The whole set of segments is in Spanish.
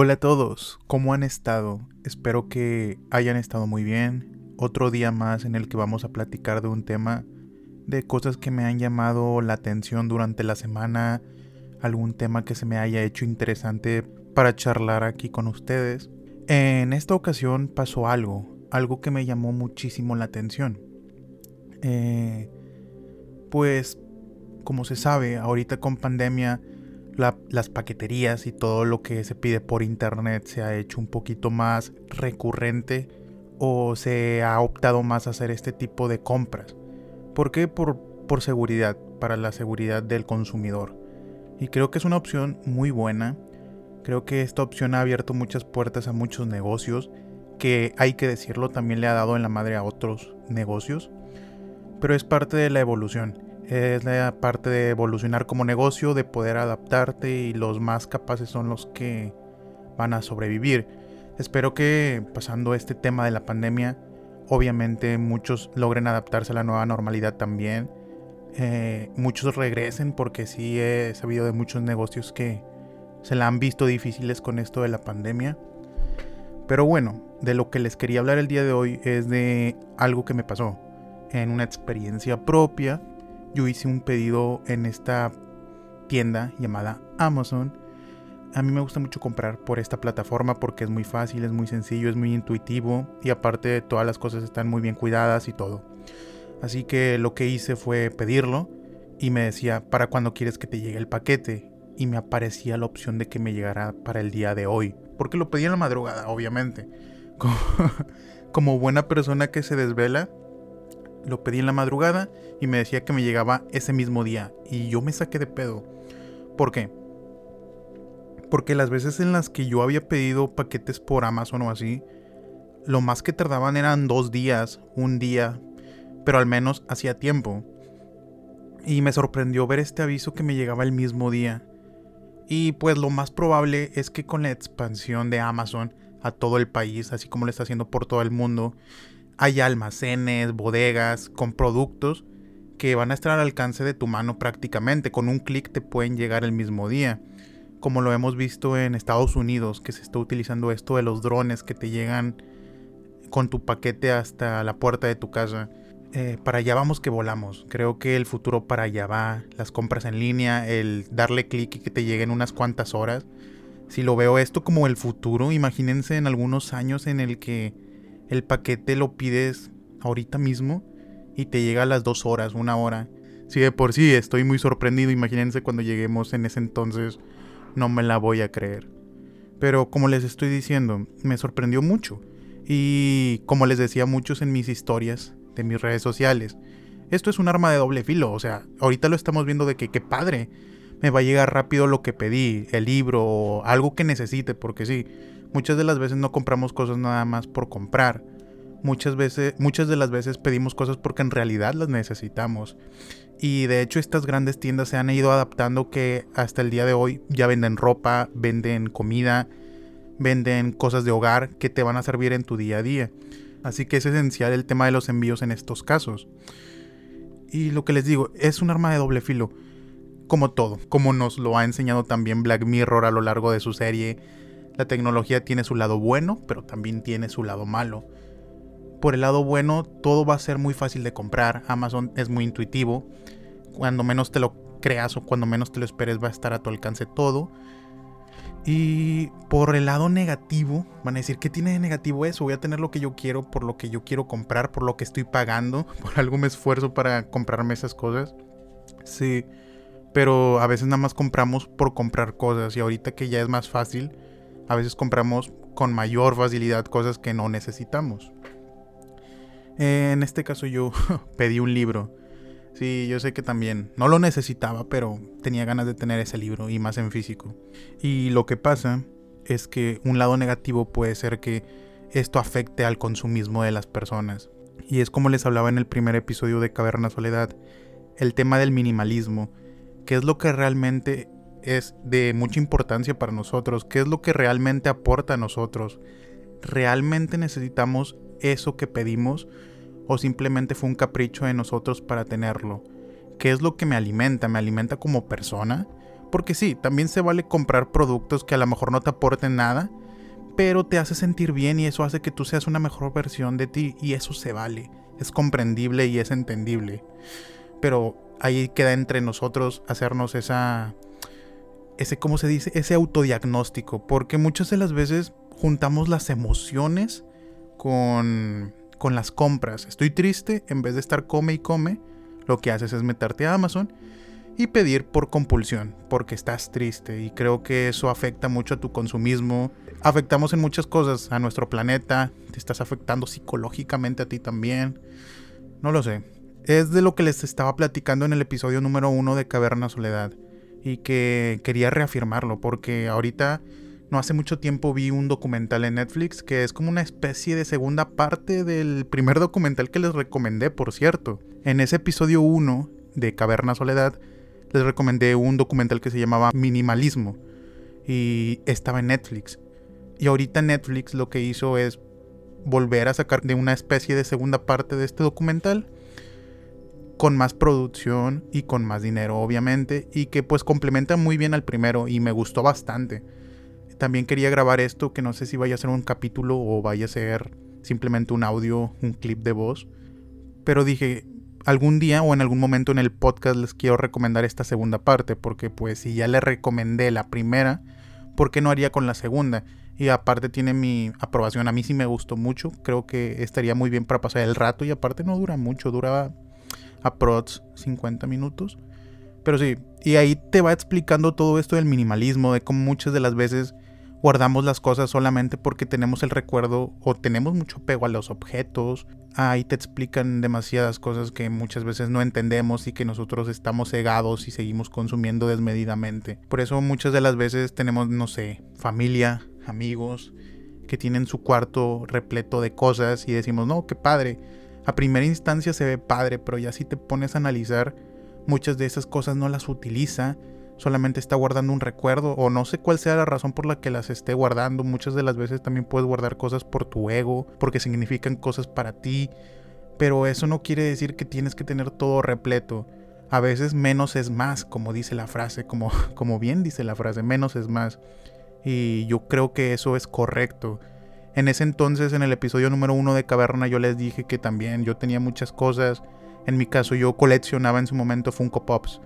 Hola a todos, ¿cómo han estado? Espero que hayan estado muy bien. Otro día más en el que vamos a platicar de un tema de cosas que me han llamado la atención durante la semana, algún tema que se me haya hecho interesante para charlar aquí con ustedes. En esta ocasión pasó algo, algo que me llamó muchísimo la atención. Eh, pues, como se sabe, ahorita con pandemia, las paqueterías y todo lo que se pide por internet se ha hecho un poquito más recurrente o se ha optado más a hacer este tipo de compras. ¿Por qué? Por, por seguridad, para la seguridad del consumidor. Y creo que es una opción muy buena. Creo que esta opción ha abierto muchas puertas a muchos negocios, que hay que decirlo, también le ha dado en la madre a otros negocios. Pero es parte de la evolución es la parte de evolucionar como negocio, de poder adaptarte y los más capaces son los que van a sobrevivir. Espero que pasando este tema de la pandemia, obviamente muchos logren adaptarse a la nueva normalidad también. Eh, muchos regresen porque sí he sabido de muchos negocios que se la han visto difíciles con esto de la pandemia. Pero bueno, de lo que les quería hablar el día de hoy es de algo que me pasó en una experiencia propia yo hice un pedido en esta tienda llamada Amazon. A mí me gusta mucho comprar por esta plataforma porque es muy fácil, es muy sencillo, es muy intuitivo y aparte todas las cosas están muy bien cuidadas y todo. Así que lo que hice fue pedirlo y me decía para cuándo quieres que te llegue el paquete y me aparecía la opción de que me llegara para el día de hoy. Porque lo pedí en la madrugada, obviamente. Como, como buena persona que se desvela, lo pedí en la madrugada y me decía que me llegaba ese mismo día. Y yo me saqué de pedo. ¿Por qué? Porque las veces en las que yo había pedido paquetes por Amazon o así, lo más que tardaban eran dos días, un día, pero al menos hacía tiempo. Y me sorprendió ver este aviso que me llegaba el mismo día. Y pues lo más probable es que con la expansión de Amazon a todo el país, así como lo está haciendo por todo el mundo, hay almacenes, bodegas con productos que van a estar al alcance de tu mano prácticamente. Con un clic te pueden llegar el mismo día. Como lo hemos visto en Estados Unidos, que se está utilizando esto de los drones que te llegan con tu paquete hasta la puerta de tu casa. Eh, para allá vamos que volamos. Creo que el futuro para allá va. Las compras en línea, el darle clic y que te lleguen unas cuantas horas. Si lo veo esto como el futuro, imagínense en algunos años en el que el paquete lo pides ahorita mismo y te llega a las dos horas, una hora. Si de por sí estoy muy sorprendido, imagínense cuando lleguemos en ese entonces, no me la voy a creer. Pero como les estoy diciendo, me sorprendió mucho. Y como les decía muchos en mis historias de mis redes sociales, esto es un arma de doble filo. O sea, ahorita lo estamos viendo de que qué padre. Me va a llegar rápido lo que pedí, el libro o algo que necesite, porque sí, Muchas de las veces no compramos cosas nada más por comprar. Muchas veces, muchas de las veces pedimos cosas porque en realidad las necesitamos. Y de hecho estas grandes tiendas se han ido adaptando que hasta el día de hoy ya venden ropa, venden comida, venden cosas de hogar que te van a servir en tu día a día. Así que es esencial el tema de los envíos en estos casos. Y lo que les digo, es un arma de doble filo. Como todo, como nos lo ha enseñado también Black Mirror a lo largo de su serie la tecnología tiene su lado bueno, pero también tiene su lado malo. Por el lado bueno, todo va a ser muy fácil de comprar. Amazon es muy intuitivo. Cuando menos te lo creas o cuando menos te lo esperes va a estar a tu alcance todo. Y por el lado negativo, van a decir, ¿qué tiene de negativo eso? Voy a tener lo que yo quiero, por lo que yo quiero comprar, por lo que estoy pagando, por algo me esfuerzo para comprarme esas cosas. Sí, pero a veces nada más compramos por comprar cosas y ahorita que ya es más fácil, a veces compramos con mayor facilidad cosas que no necesitamos. En este caso yo pedí un libro. Sí, yo sé que también no lo necesitaba, pero tenía ganas de tener ese libro y más en físico. Y lo que pasa es que un lado negativo puede ser que esto afecte al consumismo de las personas. Y es como les hablaba en el primer episodio de Caverna Soledad, el tema del minimalismo, que es lo que realmente es de mucha importancia para nosotros, qué es lo que realmente aporta a nosotros. ¿Realmente necesitamos eso que pedimos o simplemente fue un capricho de nosotros para tenerlo? ¿Qué es lo que me alimenta? ¿Me alimenta como persona? Porque sí, también se vale comprar productos que a lo mejor no te aporten nada, pero te hace sentir bien y eso hace que tú seas una mejor versión de ti y eso se vale, es comprendible y es entendible. Pero ahí queda entre nosotros hacernos esa ese cómo se dice, ese autodiagnóstico, porque muchas de las veces juntamos las emociones con con las compras. Estoy triste, en vez de estar come y come, lo que haces es meterte a Amazon y pedir por compulsión, porque estás triste. Y creo que eso afecta mucho a tu consumismo. Afectamos en muchas cosas a nuestro planeta. Te estás afectando psicológicamente a ti también. No lo sé. Es de lo que les estaba platicando en el episodio número uno de Caverna Soledad. Y que quería reafirmarlo, porque ahorita no hace mucho tiempo vi un documental en Netflix que es como una especie de segunda parte del primer documental que les recomendé, por cierto. En ese episodio 1 de Caverna Soledad, les recomendé un documental que se llamaba Minimalismo y estaba en Netflix. Y ahorita Netflix lo que hizo es volver a sacar de una especie de segunda parte de este documental con más producción y con más dinero obviamente y que pues complementa muy bien al primero y me gustó bastante también quería grabar esto, que no sé si vaya a ser un capítulo o vaya a ser simplemente un audio, un clip de voz. Pero dije, algún día o en algún momento en el podcast les quiero recomendar esta segunda parte, porque pues si ya le recomendé la primera, ¿por qué no haría con la segunda? Y aparte tiene mi aprobación, a mí sí me gustó mucho, creo que estaría muy bien para pasar el rato y aparte no dura mucho, dura aprox 50 minutos. Pero sí, y ahí te va explicando todo esto del minimalismo, de cómo muchas de las veces guardamos las cosas solamente porque tenemos el recuerdo o tenemos mucho apego a los objetos. Ahí te explican demasiadas cosas que muchas veces no entendemos y que nosotros estamos cegados y seguimos consumiendo desmedidamente. Por eso muchas de las veces tenemos, no sé, familia, amigos que tienen su cuarto repleto de cosas y decimos, no, qué padre. A primera instancia se ve padre, pero ya si te pones a analizar, muchas de esas cosas no las utiliza solamente está guardando un recuerdo o no sé cuál sea la razón por la que las esté guardando. Muchas de las veces también puedes guardar cosas por tu ego, porque significan cosas para ti, pero eso no quiere decir que tienes que tener todo repleto. A veces menos es más, como dice la frase, como, como bien dice la frase, menos es más. Y yo creo que eso es correcto. En ese entonces, en el episodio número uno de Caverna, yo les dije que también yo tenía muchas cosas. En mi caso, yo coleccionaba en su momento Funko Pops.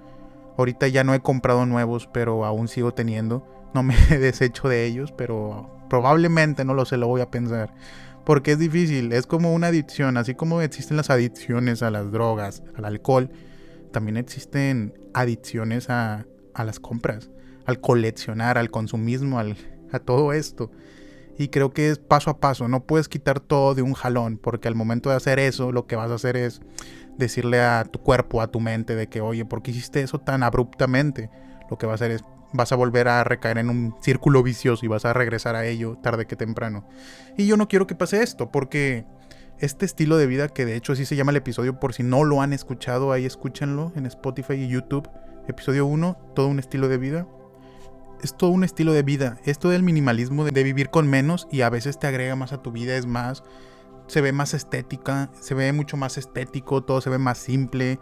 Ahorita ya no he comprado nuevos, pero aún sigo teniendo. No me he deshecho de ellos, pero probablemente no lo sé, lo voy a pensar. Porque es difícil, es como una adicción, así como existen las adicciones a las drogas, al alcohol, también existen adicciones a, a las compras, al coleccionar, al consumismo, al, a todo esto. Y creo que es paso a paso, no puedes quitar todo de un jalón, porque al momento de hacer eso, lo que vas a hacer es decirle a tu cuerpo, a tu mente, de que, oye, ¿por qué hiciste eso tan abruptamente? Lo que va a hacer es, vas a volver a recaer en un círculo vicioso y vas a regresar a ello tarde que temprano. Y yo no quiero que pase esto, porque este estilo de vida, que de hecho así se llama el episodio, por si no lo han escuchado, ahí escúchenlo en Spotify y YouTube. Episodio 1, todo un estilo de vida. Es todo un estilo de vida. Esto del minimalismo, de vivir con menos y a veces te agrega más a tu vida, es más se ve más estética, se ve mucho más estético, todo se ve más simple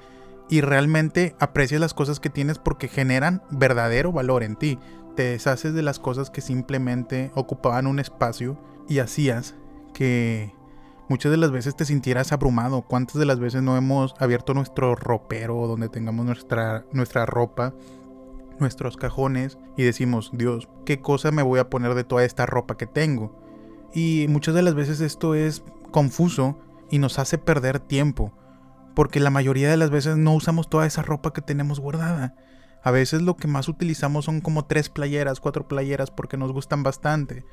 y realmente aprecias las cosas que tienes porque generan verdadero valor en ti. Te deshaces de las cosas que simplemente ocupaban un espacio y hacías que muchas de las veces te sintieras abrumado. ¿Cuántas de las veces no hemos abierto nuestro ropero donde tengamos nuestra, nuestra ropa? Nuestros cajones y decimos, Dios, ¿qué cosa me voy a poner de toda esta ropa que tengo? Y muchas de las veces esto es confuso y nos hace perder tiempo, porque la mayoría de las veces no usamos toda esa ropa que tenemos guardada. A veces lo que más utilizamos son como tres playeras, cuatro playeras porque nos gustan bastante,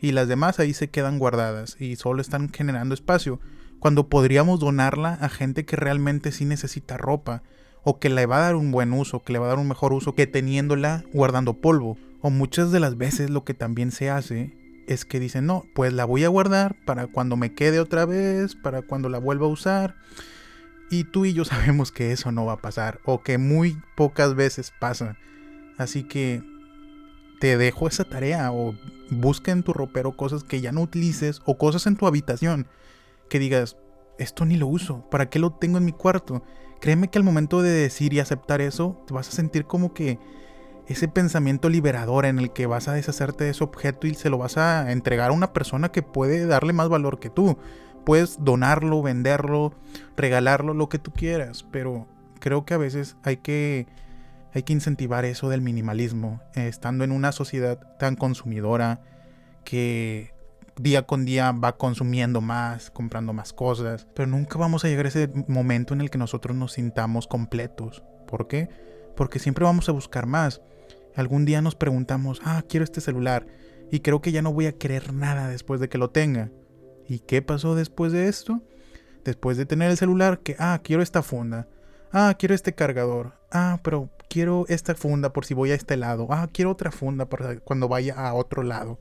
y las demás ahí se quedan guardadas y solo están generando espacio, cuando podríamos donarla a gente que realmente sí necesita ropa, o que le va a dar un buen uso, que le va a dar un mejor uso que teniéndola guardando polvo. O muchas de las veces lo que también se hace es que dicen, no, pues la voy a guardar para cuando me quede otra vez, para cuando la vuelva a usar. Y tú y yo sabemos que eso no va a pasar, o que muy pocas veces pasa. Así que te dejo esa tarea, o busca en tu ropero cosas que ya no utilices, o cosas en tu habitación que digas, esto ni lo uso, ¿para qué lo tengo en mi cuarto? Créeme que al momento de decir y aceptar eso, te vas a sentir como que ese pensamiento liberador en el que vas a deshacerte de ese objeto y se lo vas a entregar a una persona que puede darle más valor que tú. Puedes donarlo, venderlo, regalarlo, lo que tú quieras, pero creo que a veces hay que, hay que incentivar eso del minimalismo, eh, estando en una sociedad tan consumidora que día con día va consumiendo más, comprando más cosas, pero nunca vamos a llegar a ese momento en el que nosotros nos sintamos completos. ¿Por qué? Porque siempre vamos a buscar más. Algún día nos preguntamos, ah, quiero este celular y creo que ya no voy a querer nada después de que lo tenga. ¿Y qué pasó después de esto? Después de tener el celular, que, ah, quiero esta funda. Ah, quiero este cargador. Ah, pero quiero esta funda por si voy a este lado. Ah, quiero otra funda para cuando vaya a otro lado.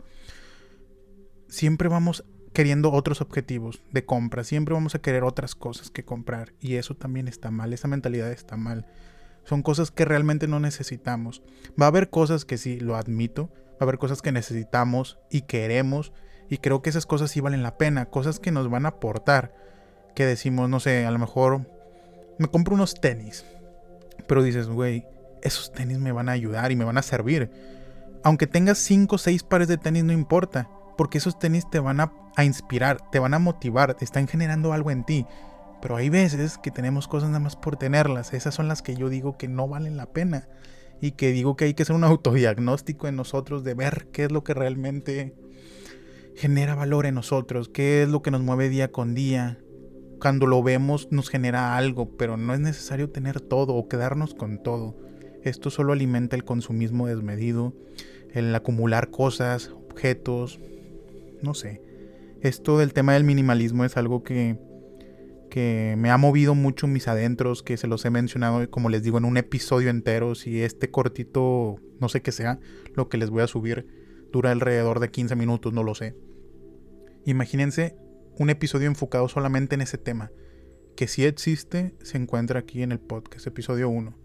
Siempre vamos queriendo otros objetivos de compra. Siempre vamos a querer otras cosas que comprar. Y eso también está mal. Esa mentalidad está mal. Son cosas que realmente no necesitamos. Va a haber cosas que sí, lo admito. Va a haber cosas que necesitamos y queremos. Y creo que esas cosas sí valen la pena. Cosas que nos van a aportar. Que decimos, no sé, a lo mejor me compro unos tenis. Pero dices, güey, esos tenis me van a ayudar y me van a servir. Aunque tengas 5 o 6 pares de tenis, no importa. Porque esos tenis te van a, inspirar, te van a motivar, te están generando algo en ti. Pero hay veces que tenemos cosas nada más por tenerlas. Esas son las que yo digo que no valen la pena. Y que digo que hay que hacer un autodiagnóstico en nosotros de ver qué es lo que realmente genera valor en nosotros, qué es lo que nos mueve día con día. Cuando lo vemos nos genera algo, pero no es necesario tener todo o quedarnos con todo. Esto solo alimenta el consumismo desmedido, el acumular cosas, objetos, no sé. Esto del tema del minimalismo es algo que que me ha movido mucho mis adentros, que se los he mencionado, como les digo, en un episodio entero. Si este cortito, no sé qué sea, lo que les voy a subir, dura alrededor de 15 minutos, no lo sé. Imagínense un episodio enfocado solamente en ese tema, que si existe, se encuentra aquí en el podcast, episodio 1.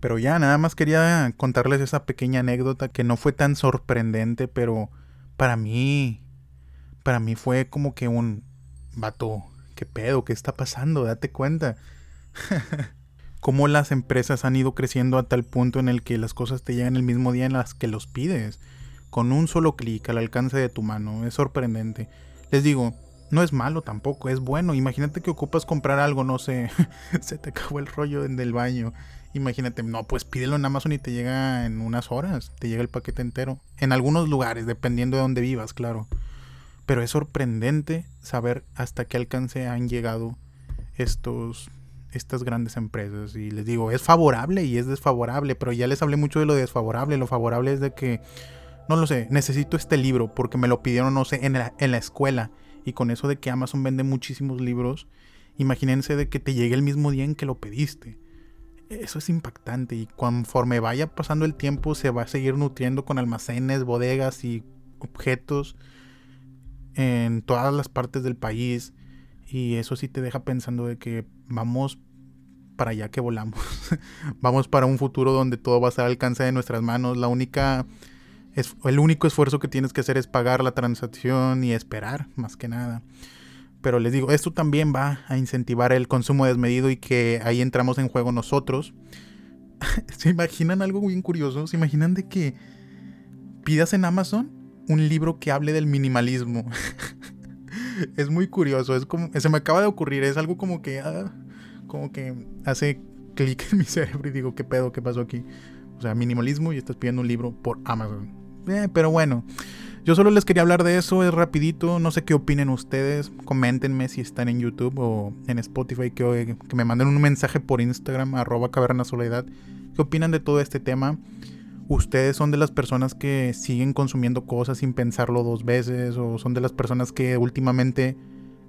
Pero ya, nada más quería contarles esa pequeña anécdota que no fue tan sorprendente, pero para mí, para mí fue como que un, vato, ¿qué pedo? ¿Qué está pasando? Date cuenta. Cómo las empresas han ido creciendo a tal punto en el que las cosas te llegan el mismo día en las que los pides. Con un solo clic al alcance de tu mano. Es sorprendente. Les digo, no es malo tampoco, es bueno. Imagínate que ocupas comprar algo, no sé, se te acabó el rollo en el baño. Imagínate, no, pues pídelo en Amazon y te llega en unas horas, te llega el paquete entero. En algunos lugares, dependiendo de dónde vivas, claro. Pero es sorprendente saber hasta qué alcance han llegado estos, estas grandes empresas. Y les digo, es favorable y es desfavorable, pero ya les hablé mucho de lo desfavorable. Lo favorable es de que, no lo sé, necesito este libro porque me lo pidieron, no sé, en la, en la escuela. Y con eso de que Amazon vende muchísimos libros, imagínense de que te llegue el mismo día en que lo pediste. Eso es impactante y conforme vaya pasando el tiempo se va a seguir nutriendo con almacenes, bodegas y objetos en todas las partes del país y eso sí te deja pensando de que vamos para allá que volamos. vamos para un futuro donde todo va a estar al alcance de nuestras manos. La única el único esfuerzo que tienes que hacer es pagar la transacción y esperar, más que nada. Pero les digo, esto también va a incentivar el consumo desmedido y que ahí entramos en juego nosotros. ¿Se imaginan algo bien curioso? ¿Se imaginan de que pidas en Amazon un libro que hable del minimalismo. es muy curioso, es como, se me acaba de ocurrir, es algo como que, ah, como que hace clic en mi cerebro y digo, ¿qué pedo? ¿Qué pasó aquí? O sea, minimalismo y estás pidiendo un libro por Amazon. Eh, pero bueno, yo solo les quería hablar de eso, es rapidito, no sé qué opinen ustedes, coméntenme si están en YouTube o en Spotify, que, que me manden un mensaje por Instagram, arroba caverna soledad, qué opinan de todo este tema ustedes son de las personas que siguen consumiendo cosas sin pensarlo dos veces o son de las personas que últimamente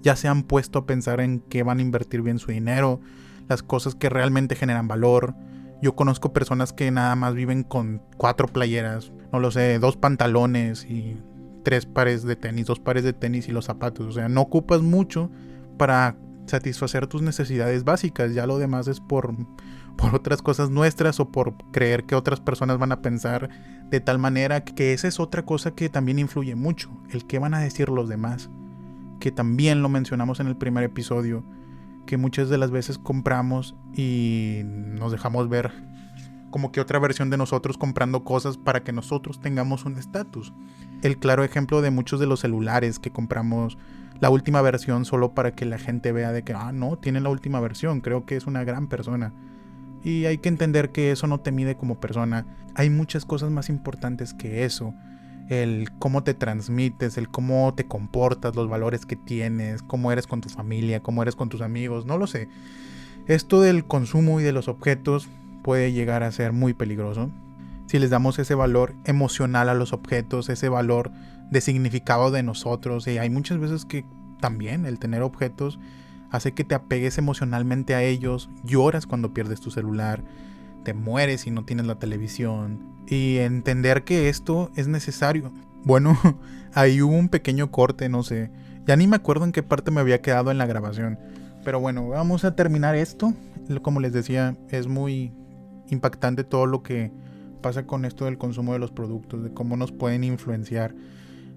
ya se han puesto a pensar en qué van a invertir bien su dinero, las cosas que realmente generan valor. Yo conozco personas que nada más viven con cuatro playeras, no lo sé, dos pantalones y tres pares de tenis, dos pares de tenis y los zapatos. O sea, no ocupas mucho para satisfacer tus necesidades básicas. Ya lo demás es por por otras cosas nuestras o por creer que otras personas van a pensar de tal manera que esa es otra cosa que también influye mucho, el qué van a decir los demás, que también lo mencionamos en el primer episodio, que muchas de las veces compramos y nos dejamos ver como que otra versión de nosotros comprando cosas para que nosotros tengamos un estatus. El claro ejemplo de muchos de los celulares que compramos la última versión solo para que la gente vea de que, ah, no, tiene la última versión, creo que es una gran persona. Y hay que entender que eso no te mide como persona. Hay muchas cosas más importantes que eso. El cómo te transmites, el cómo te comportas, los valores que tienes, cómo eres con tu familia, cómo eres con tus amigos, no lo sé. Esto del consumo y de los objetos puede llegar a ser muy peligroso. Si les damos ese valor emocional a los objetos, ese valor de significado de nosotros, y hay muchas veces que también el tener objetos hace que te apegues emocionalmente a ellos, lloras cuando pierdes tu celular, te mueres si no tienes la televisión, y entender que esto es necesario. Bueno, ahí hubo un pequeño corte, no sé, ya ni me acuerdo en qué parte me había quedado en la grabación, pero bueno, vamos a terminar esto. Como les decía, es muy impactante todo lo que pasa con esto del consumo de los productos, de cómo nos pueden influenciar,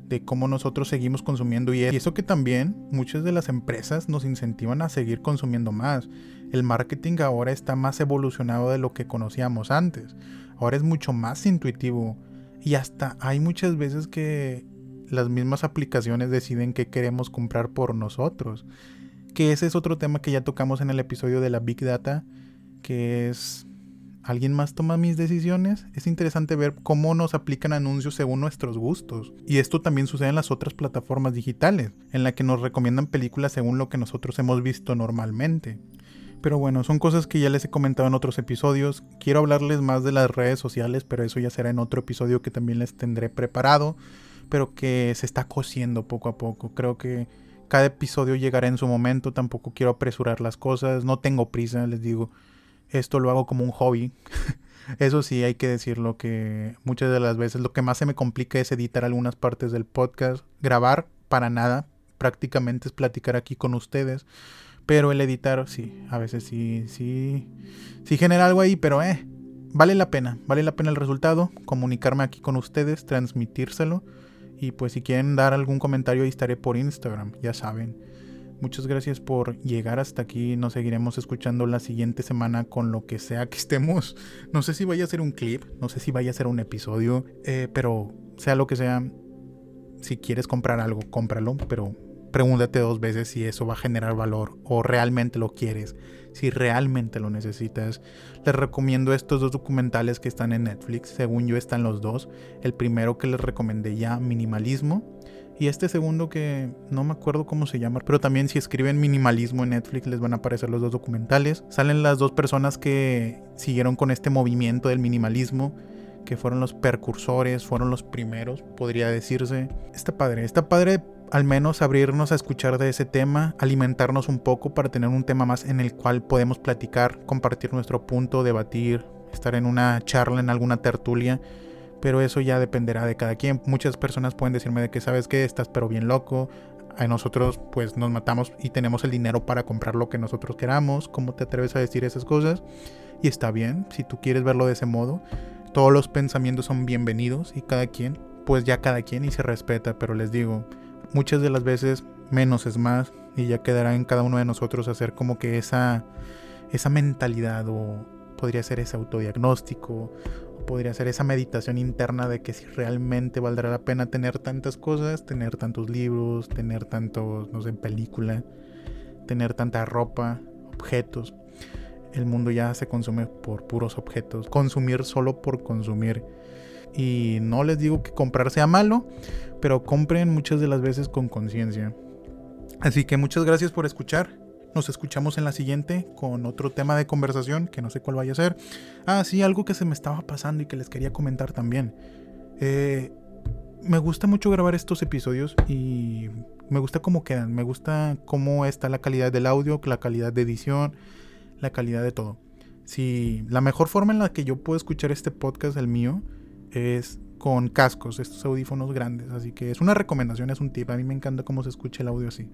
de cómo nosotros seguimos consumiendo y eso que también muchas de las empresas nos incentivan a seguir consumiendo más. El marketing ahora está más evolucionado de lo que conocíamos antes. Ahora es mucho más intuitivo y hasta hay muchas veces que las mismas aplicaciones deciden qué queremos comprar por nosotros. Que ese es otro tema que ya tocamos en el episodio de la Big Data, que es ¿Alguien más toma mis decisiones? Es interesante ver cómo nos aplican anuncios según nuestros gustos. Y esto también sucede en las otras plataformas digitales, en la que nos recomiendan películas según lo que nosotros hemos visto normalmente. Pero bueno, son cosas que ya les he comentado en otros episodios. Quiero hablarles más de las redes sociales, pero eso ya será en otro episodio que también les tendré preparado, pero que se está cosiendo poco a poco. Creo que cada episodio llegará en su momento, tampoco quiero apresurar las cosas, no tengo prisa, les digo esto lo hago como un hobby. Eso sí, hay que decirlo que muchas de las veces lo que más se me complica es editar algunas partes del podcast. Grabar, para nada. Prácticamente es platicar aquí con ustedes. Pero el editar, sí, a veces sí, sí, sí genera algo ahí, pero eh, vale la pena, vale la pena el resultado, comunicarme aquí con ustedes, transmitírselo. Y pues si quieren dar algún comentario ahí estaré por Instagram, ya saben. Muchas gracias por llegar hasta aquí. Nos seguiremos escuchando la siguiente semana con lo que sea que estemos. No sé si vaya a ser un clip, no sé si vaya a ser un episodio, eh, pero sea lo que sea, si quieres comprar algo, cómpralo, pero pregúntate dos veces si eso va a generar valor o realmente lo quieres, si realmente lo necesitas. Les recomiendo estos dos documentales que están en Netflix, según yo están los dos. El primero que les recomendé ya, Minimalismo, y este segundo que no me acuerdo cómo se llama, pero también si escriben minimalismo en Netflix les van a aparecer los dos documentales. Salen las dos personas que siguieron con este movimiento del minimalismo, que fueron los percursores, fueron los primeros, podría decirse. Está padre, está padre al menos abrirnos a escuchar de ese tema, alimentarnos un poco para tener un tema más en el cual podemos platicar, compartir nuestro punto, debatir, estar en una charla, en alguna tertulia pero eso ya dependerá de cada quien. Muchas personas pueden decirme de que sabes que estás pero bien loco. A nosotros pues nos matamos y tenemos el dinero para comprar lo que nosotros queramos. ¿Cómo te atreves a decir esas cosas? Y está bien, si tú quieres verlo de ese modo. Todos los pensamientos son bienvenidos y cada quien, pues ya cada quien y se respeta, pero les digo, muchas de las veces menos es más y ya quedará en cada uno de nosotros hacer como que esa esa mentalidad o podría ser ese autodiagnóstico podría ser esa meditación interna de que si realmente valdrá la pena tener tantas cosas, tener tantos libros, tener tantos, no sé, película, tener tanta ropa, objetos. El mundo ya se consume por puros objetos. Consumir solo por consumir. Y no les digo que comprar sea malo, pero compren muchas de las veces con conciencia. Así que muchas gracias por escuchar. Nos escuchamos en la siguiente con otro tema de conversación que no sé cuál vaya a ser. Ah, sí, algo que se me estaba pasando y que les quería comentar también. Eh, me gusta mucho grabar estos episodios y me gusta cómo quedan. Me gusta cómo está la calidad del audio, la calidad de edición, la calidad de todo. Si la mejor forma en la que yo puedo escuchar este podcast, el mío, es con cascos, estos audífonos grandes. Así que es una recomendación, es un tip. A mí me encanta cómo se escucha el audio así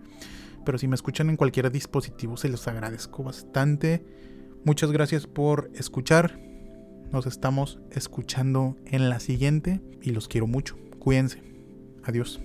pero si me escuchan en cualquier dispositivo se los agradezco bastante. Muchas gracias por escuchar. Nos estamos escuchando en la siguiente y los quiero mucho. Cuídense. Adiós.